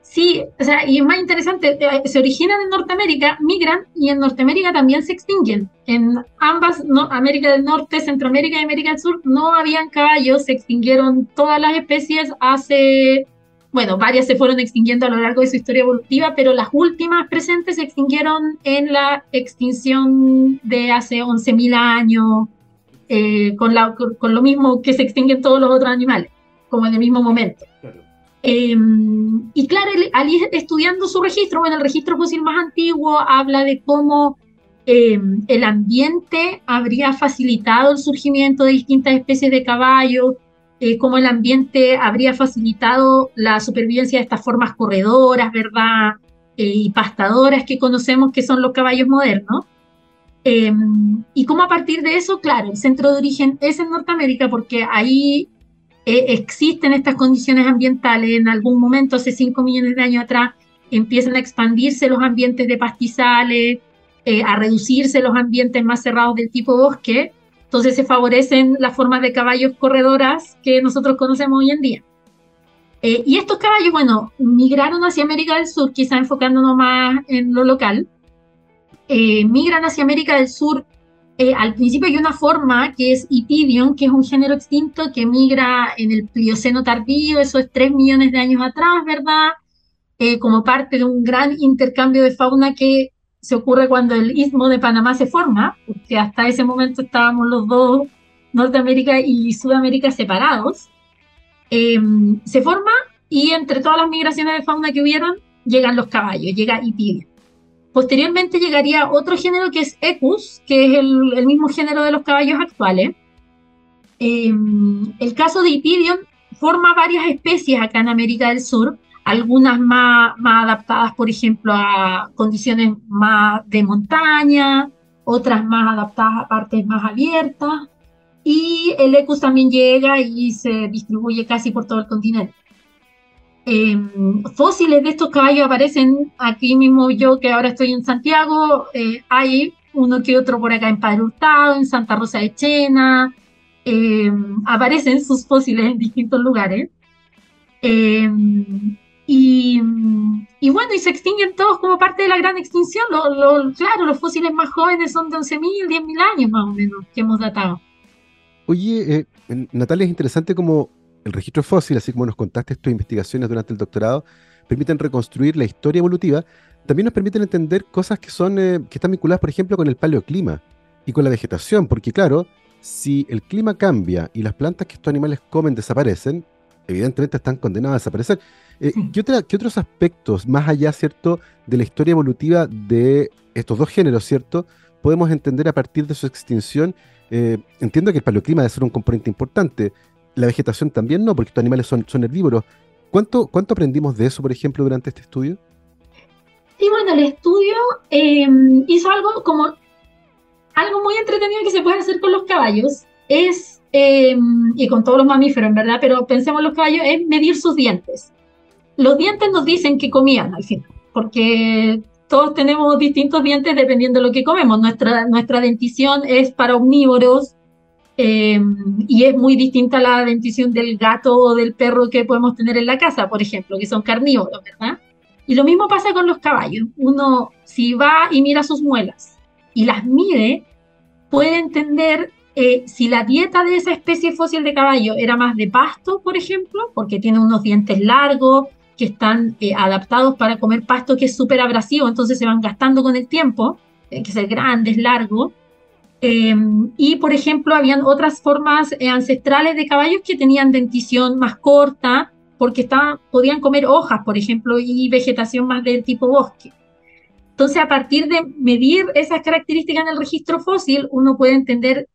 Sí, o sea, y es más interesante, eh, se originan en Norteamérica, migran y en Norteamérica también se extinguen. En ambas, América del Norte, Centroamérica y América del Sur, no habían caballos, se extinguieron todas las especies hace, bueno, varias se fueron extinguiendo a lo largo de su historia evolutiva, pero las últimas presentes se extinguieron en la extinción de hace 11.000 años, eh, con, la, con lo mismo que se extinguen todos los otros animales, como en el mismo momento. Em, y claro, al ir estudiando su registro, bueno, el registro fósil más antiguo habla de cómo em, el ambiente habría facilitado el surgimiento de distintas especies de caballos, eh, cómo el ambiente habría facilitado la supervivencia de estas formas corredoras, ¿verdad? Eh, y pastadoras que conocemos que son los caballos modernos. Em, y cómo a partir de eso, claro, el centro de origen es en Norteamérica porque ahí eh, existen estas condiciones ambientales, en algún momento, hace 5 millones de años atrás, empiezan a expandirse los ambientes de pastizales, eh, a reducirse los ambientes más cerrados del tipo bosque, entonces se favorecen las formas de caballos corredoras que nosotros conocemos hoy en día. Eh, y estos caballos, bueno, migraron hacia América del Sur, quizá enfocándonos más en lo local, migran hacia América del Sur eh, al principio hay una forma que es Itidion, que es un género extinto que migra en el Plioceno tardío, eso es 3 millones de años atrás, ¿verdad? Eh, como parte de un gran intercambio de fauna que se ocurre cuando el istmo de Panamá se forma, porque hasta ese momento estábamos los dos, Norteamérica y Sudamérica, separados. Em, se forma y entre todas las migraciones de fauna que hubieron, llegan los caballos, llega Itidion. Posteriormente llegaría otro género que es Equus, que es el, mismo género de los caballos actuales. Em, el caso de Itidion forma varias especies acá en América del Sur, algunas más, adaptadas, por ejemplo, a condiciones más de montaña, otras más adaptadas a partes más abiertas. Y el Equus también llega y se distribuye casi por todo el continente. Em, fósiles de estos caballos aparecen aquí mismo yo que ahora estoy en Santiago, eh, hay uno que otro por acá en Padre Hurtado, en Santa Rosa de Chena, em, aparecen sus fósiles en distintos lugares. Em, y, bueno, y se extinguen todos como parte de la gran extinción. claro, los fósiles más jóvenes son de 11.000, 10.000 años más o menos que hemos datado. Oye, eh, Natalia, es interesante como el registro fósil, así como nos contaste tus investigaciones durante el doctorado, permiten reconstruir la historia evolutiva, también nos permiten entender cosas que, son, eh, que están vinculadas, por ejemplo, con el paleoclima y con la vegetación, porque claro, si el clima cambia y las plantas que estos animales comen desaparecen, evidentemente están condenadas a desaparecer. Eh, ¿qué, ¿Qué otros aspectos, más allá, cierto, de la historia evolutiva de estos dos géneros, cierto, podemos entender a partir de su extinción? Eh, entiendo que el paleoclima debe ser un componente importante, la vegetación también no, porque estos animales son, son herbívoros. ¿Cuánto, ¿Cuánto aprendimos de eso, por ejemplo, durante este estudio? Sí, bueno, el estudio em, hizo algo como algo muy entretenido que se puede hacer con los caballos. Es, em, y con todos los mamíferos, en verdad, pero pensemos en los caballos, es medir sus dientes. Los dientes nos dicen que comían al final, porque todos tenemos distintos dientes dependiendo de lo que comemos. Nuestra, nuestra dentición es para omnívoros em, y es muy distinta a la dentición del gato o del perro que podemos tener en la casa, por ejemplo, que son carnívoros, ¿verdad? Y lo mismo pasa con los caballos. Uno, si va y mira sus muelas y las mide, puede entender eh, si la dieta de esa especie fósil de caballo era más de pasto, por ejemplo, porque tiene unos dientes largos que están eh, adaptados para comer pasto que es súper abrasivo, entonces se van gastando con el tiempo, tienen que ser grandes, largos. Em, y, por ejemplo, habían otras formas eh, ancestrales de caballos que tenían dentición más corta, porque estaban, podían comer hojas, por ejemplo, y vegetación más del tipo bosque. Entonces, a partir de medir esas características en el registro fósil, uno puede entender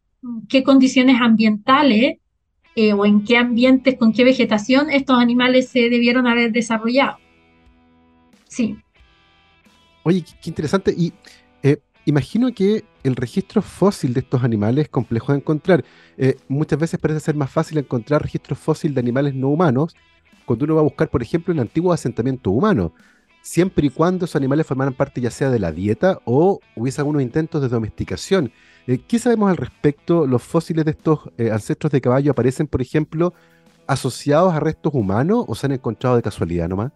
qué condiciones ambientales eh, o en qué ambientes, con qué vegetación estos animales se debieron haber desarrollado. Sí. Oye, qué interesante. Y eh, imagino que el registro fósil de estos animales es complejo de encontrar. Eh, muchas veces parece ser más fácil encontrar registros fósil de animales no humanos cuando uno va a buscar, por ejemplo, el antiguo asentamiento humano, siempre y cuando esos animales formaran parte ya sea de la dieta o hubiese algunos intentos de domesticación. Eh, ¿Qué sabemos al respecto? ¿Los fósiles de estos eh, ancestros de caballo aparecen, por ejemplo, asociados a restos humanos o se han encontrado de casualidad nomás?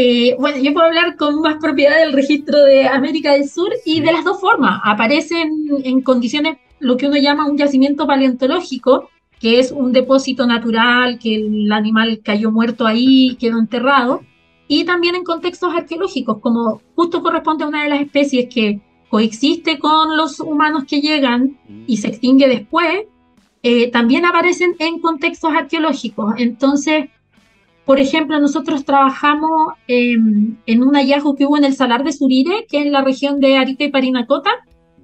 Eh, bueno, yo puedo hablar con más propiedad del registro de América del Sur y de las dos formas. Aparecen en condiciones, lo que uno llama un yacimiento paleontológico, que es un depósito natural, que el animal cayó muerto ahí, quedó enterrado, y también en contextos arqueológicos, como justo corresponde a una de las especies que coexiste con los humanos que llegan y se extingue después, eh, también aparecen en contextos arqueológicos. Entonces, por ejemplo, nosotros trabajamos en un hallazgo que hubo en el Salar de Surire, que es en la región de Arica y Parinacota.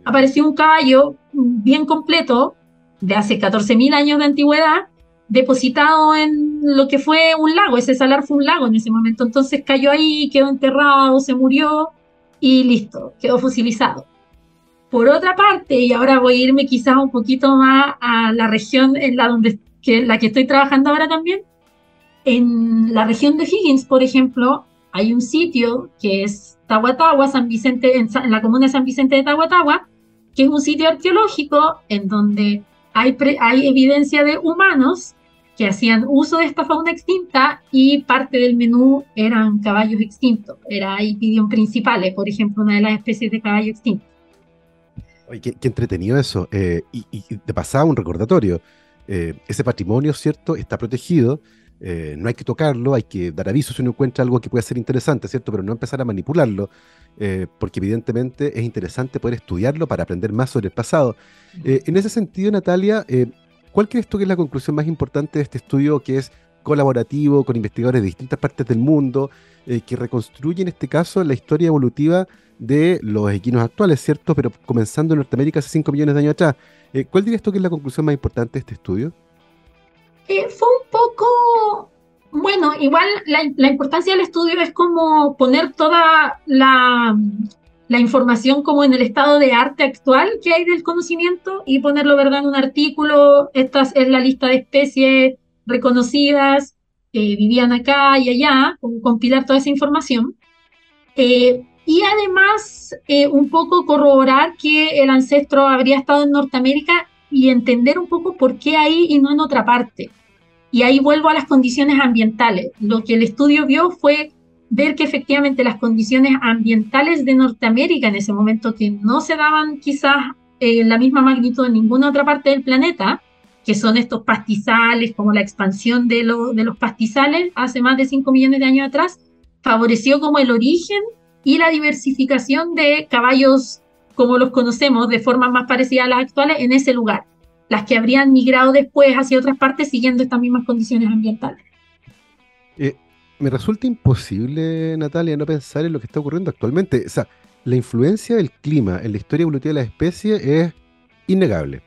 Apareció un caballo bien completo, de hace 14.000 años de antigüedad, depositado en lo que fue un lago. Ese salar fue un lago en ese momento. Entonces cayó ahí, quedó enterrado, se murió y listo, quedó fosilizado. Por otra parte, y ahora voy a irme quizás un poquito más a la región en la, donde, que, la que estoy trabajando ahora también, en la región de Higgins, por ejemplo, hay un sitio que es Tahuatahua, San Vicente, en, en la comuna de San Vicente de Tahuatahua, que es un sitio arqueológico en donde hay, evidencia de humanos que hacían uso de esta fauna extinta y parte del menú eran caballos extintos. Era Ipidion principales, por ejemplo, una de las especies de caballo extinto. Oye, qué, entretenido eso. Eh, y, y, de pasada un recordatorio. Eh, ese patrimonio, ¿cierto? Está protegido. Eh, no hay que tocarlo, hay que dar aviso si uno encuentra algo que pueda ser interesante, ¿cierto? Pero no empezar a manipularlo. Eh, porque evidentemente es interesante poder estudiarlo para aprender más sobre el pasado. Eh, en ese sentido, Natalia, ¿cuál crees tú que es la conclusión más importante de este estudio que es colaborativo con investigadores de distintas partes del mundo, que reconstruye en este caso la historia evolutiva de los equinos actuales, ¿cierto? Pero comenzando en Norteamérica hace 5 millones de años atrás. ¿Cuál dirías tú que es la conclusión más importante de este estudio? Fue un poco bueno, igual la, importancia del estudio es como poner toda la, información como en el estado de arte actual que hay del conocimiento y ponerlo, ¿verdad?, en un artículo. Esta es la lista de especies reconocidas que vivían acá y allá, compilar toda esa información. Eh, y además, eh, un poco corroborar que el ancestro habría estado en Norteamérica y entender un poco por qué ahí y no en otra parte. Y ahí vuelvo a las condiciones ambientales. Lo que el estudio vio fue ver que efectivamente las condiciones ambientales de Norteamérica en ese momento, que no se daban quizás en la misma magnitud en ninguna otra parte del planeta, que son estos pastizales, como la expansión de, de los pastizales hace más de 5 millones de años atrás, favoreció como el origen y la diversificación de caballos como los conocemos de forma más parecida a las actuales en ese lugar las que habrían migrado después hacia otras partes siguiendo estas mismas condiciones ambientales. Eh, me resulta imposible, Natalia, no pensar en lo que está ocurriendo actualmente. O sea, la influencia del clima en la historia evolutiva de las especies es innegable.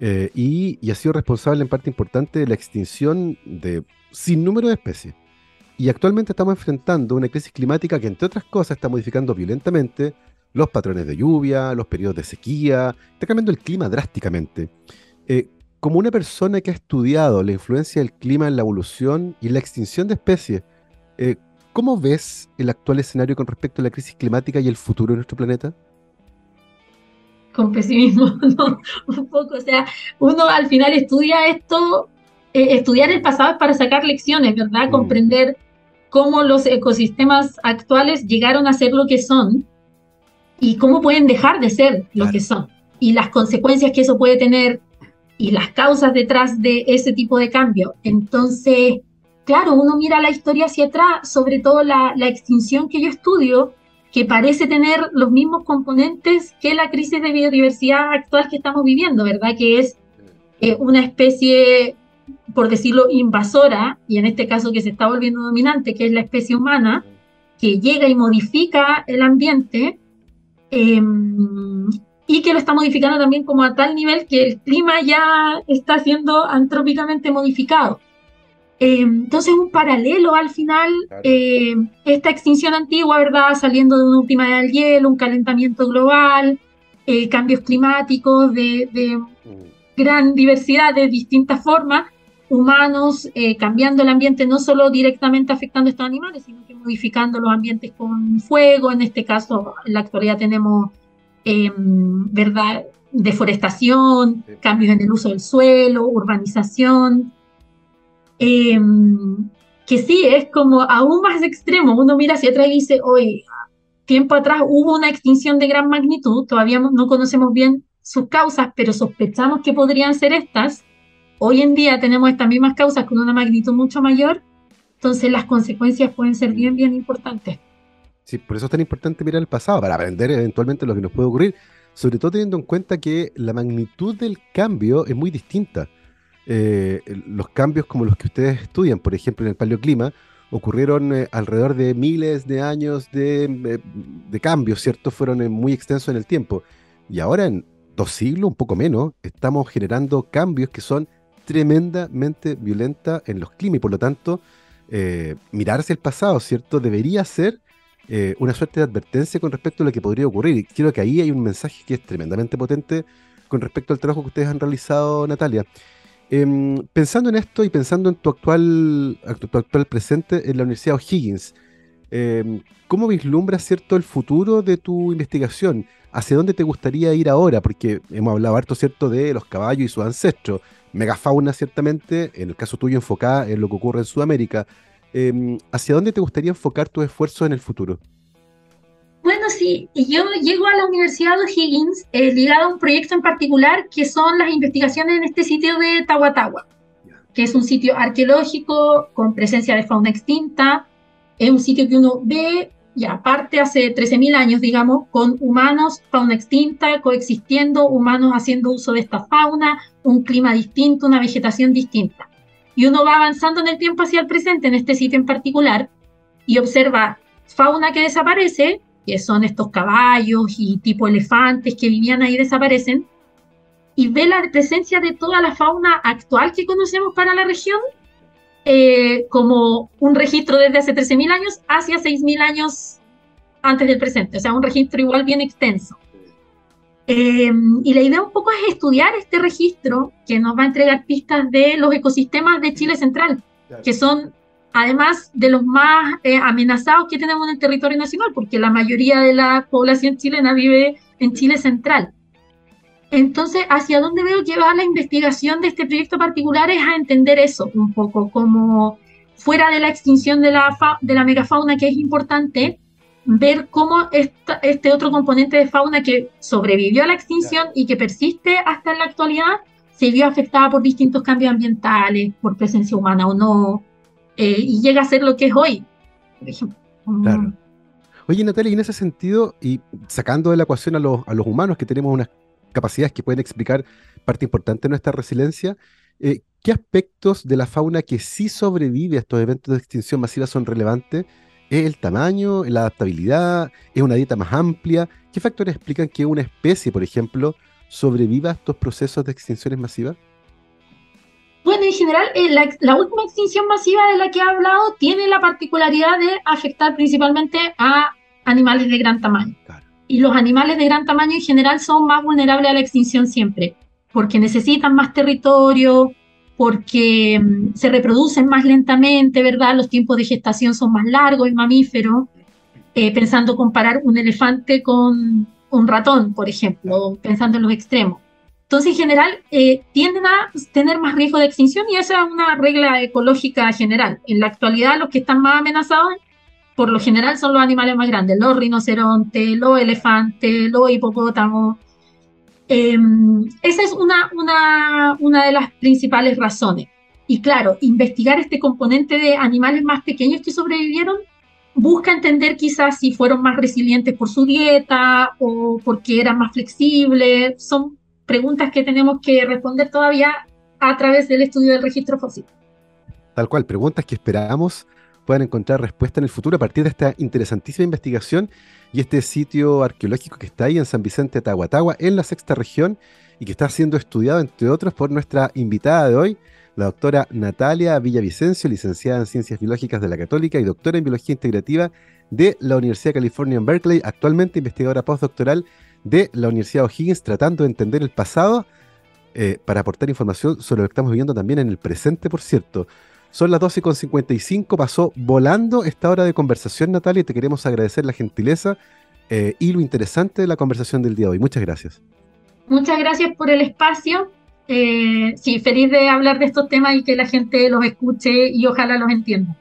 Eh, y, ha sido responsable en parte importante de la extinción de sin número de especies. Y actualmente estamos enfrentando una crisis climática que, entre otras cosas, está modificando violentamente los patrones de lluvia, los periodos de sequía, está cambiando el clima drásticamente. Eh, como una persona que ha estudiado la influencia del clima en la evolución y la extinción de especies, eh, ¿cómo ves el actual escenario con respecto a la crisis climática y el futuro de nuestro planeta? Con pesimismo, no, un poco. O sea, uno al final estudia esto, eh, estudiar el pasado es para sacar lecciones, ¿verdad? Mm. Comprender cómo los ecosistemas actuales llegaron a ser lo que son y cómo pueden dejar de ser lo que son y las consecuencias que eso puede tener y las causas detrás de ese tipo de cambio. Entonces, claro, uno mira la historia hacia atrás, sobre todo la, extinción que yo estudio, que parece tener los mismos componentes que la crisis de biodiversidad actual que estamos viviendo, ¿verdad? Que es eh, una especie, por decirlo, invasora, y en este caso que se está volviendo dominante, que es la especie humana, que llega y modifica el ambiente. Em, y que lo está modificando también como a tal nivel que el clima ya está siendo antrópicamente modificado. Eh, entonces, un paralelo al final, eh, esta extinción antigua, ¿verdad? Saliendo de una última edad del hielo, un calentamiento global, eh, cambios climáticos de, de, mm. gran diversidad de distintas formas, humanos cambiando el ambiente, no solo directamente afectando a estos animales, sino que modificando los ambientes con fuego. En este caso, en la actualidad tenemos Em, ¿verdad? deforestación, cambios en el uso del suelo, urbanización, em, que sí, es como aún más extremo. Uno mira hacia atrás y dice, hoy, tiempo atrás hubo una extinción de gran magnitud, todavía no conocemos bien sus causas, pero sospechamos que podrían ser estas. Hoy en día tenemos estas mismas causas con una magnitud mucho mayor, entonces las consecuencias pueden ser bien, bien importantes. Sí, por eso es tan importante mirar el pasado, para aprender eventualmente lo que nos puede ocurrir, sobre todo teniendo en cuenta que la magnitud del cambio es muy distinta. Eh, los cambios como los que ustedes estudian, por ejemplo, en el paleoclima, ocurrieron eh, alrededor de miles de años de, eh, de cambios, ¿cierto? Fueron muy extensos en el tiempo. Y ahora, en dos siglos, un poco menos, estamos generando cambios que son tremendamente violentos en los climas y por lo tanto, mirarse el pasado, ¿cierto? Debería ser eh, una suerte de advertencia con respecto a lo que podría ocurrir. Y creo que ahí hay un mensaje que es tremendamente potente con respecto al trabajo que ustedes han realizado, Natalia. Em, pensando en esto y pensando en tu actual, tu actual presente en la Universidad O'Higgins, em, ¿cómo vislumbras cierto, el futuro de tu investigación? ¿Hacia dónde te gustaría ir ahora? Porque hemos hablado harto cierto de los caballos y sus ancestros, megafauna ciertamente, en el caso tuyo enfocada en lo que ocurre en Sudamérica, Em, ¿hacia dónde te gustaría enfocar tus esfuerzos en el futuro? Bueno, sí, yo llego a la Universidad de Higgins eh, ligado a un proyecto en particular que son las investigaciones en este sitio de Tahuatahua, que es un sitio arqueológico con presencia de fauna extinta. Es un sitio que uno ve, ya aparte hace 13.000 años, digamos, con humanos, fauna extinta, coexistiendo, humanos haciendo uso de esta fauna, un clima distinto, una vegetación distinta. Y uno va avanzando en el tiempo hacia el presente en este sitio en particular y observa fauna que desaparece, que son estos caballos y tipo elefantes que vivían ahí desaparecen, y ve la presencia de toda la fauna actual que conocemos para la región eh, como un registro desde hace 13.000 años hacia 6.000 años antes del presente, o sea, un registro igual bien extenso. Em, y la idea un poco es estudiar este registro que nos va a entregar pistas de los ecosistemas de Chile Central, que son además de los más eh, amenazados que tenemos en el territorio nacional, porque la mayoría de la población chilena vive en Chile Central. Entonces, ¿hacia dónde veo que va la investigación de este proyecto particular? Es a entender eso un poco, como fuera de la extinción de la, de la megafauna, que es importante, ver cómo este otro componente de fauna que sobrevivió a la extinción y que persiste hasta en la actualidad se vio afectada por distintos cambios ambientales, por presencia humana o no, eh, y llega a ser lo que es hoy, por ejemplo. Claro. Oye, Natalia, y en ese sentido, y sacando de la ecuación a los, a los humanos que tenemos unas capacidades que pueden explicar parte importante de nuestra resiliencia, eh, ¿qué aspectos de la fauna que sí sobrevive a estos eventos de extinción masiva son relevantes ¿Es el tamaño, la adaptabilidad, es una dieta más amplia? ¿Qué factores explican que una especie, por ejemplo, sobreviva a estos procesos de extinciones masivas? Bueno, en general, eh, la, última extinción masiva de la que he hablado tiene la particularidad de afectar principalmente a animales de gran tamaño. Y los animales de gran tamaño en general son más vulnerables a la extinción siempre, porque necesitan más territorio, porque mm, se reproducen más lentamente, ¿verdad? Los tiempos de gestación son más largos en mamíferos, eh, pensando comparar un elefante con un ratón, por ejemplo, pensando en los extremos. Entonces, en general, eh, tienden a tener más riesgo de extinción y esa es una regla ecológica general. En la actualidad, los que están más amenazados, por lo general, son los animales más grandes, los rinocerontes, los elefantes, los hipopótamos. Em, esa es una, una, una de las principales razones. Y claro, investigar este componente de animales más pequeños que sobrevivieron busca entender quizás si fueron más resilientes por su dieta o porque eran más flexibles. Son preguntas que tenemos que responder todavía a través del estudio del registro fósil. Tal cual, preguntas que esperamos puedan encontrar respuesta en el futuro a partir de esta interesantísima investigación y este sitio arqueológico que está ahí en San Vicente de Tahuatahua, en la sexta región, y que está siendo estudiado, entre otros, por nuestra invitada de hoy, la doctora Natalia Villavicencio, licenciada en Ciencias Biológicas de la Católica y doctora en Biología Integrativa de la Universidad de California en Berkeley, actualmente investigadora postdoctoral de la Universidad O'Higgins, tratando de entender el pasado eh, para aportar información sobre lo que estamos viviendo también en el presente, por cierto. Son las 12.55, pasó volando esta hora de conversación, Natalia, y te queremos agradecer la gentileza eh, y lo interesante de la conversación del día de hoy. Muchas gracias. Muchas gracias por el espacio. Eh, sí, feliz de hablar de estos temas y que la gente los escuche y ojalá los entienda.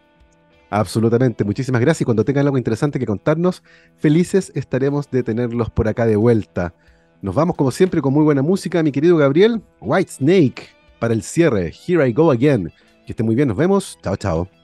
Absolutamente, muchísimas gracias. Y cuando tengan algo interesante que contarnos, felices estaremos de tenerlos por acá de vuelta. Nos vamos como siempre con muy buena música, mi querido Gabriel. White Snake para el cierre. Here I go again. Que esté muy bien, nos vemos. Chao, chao.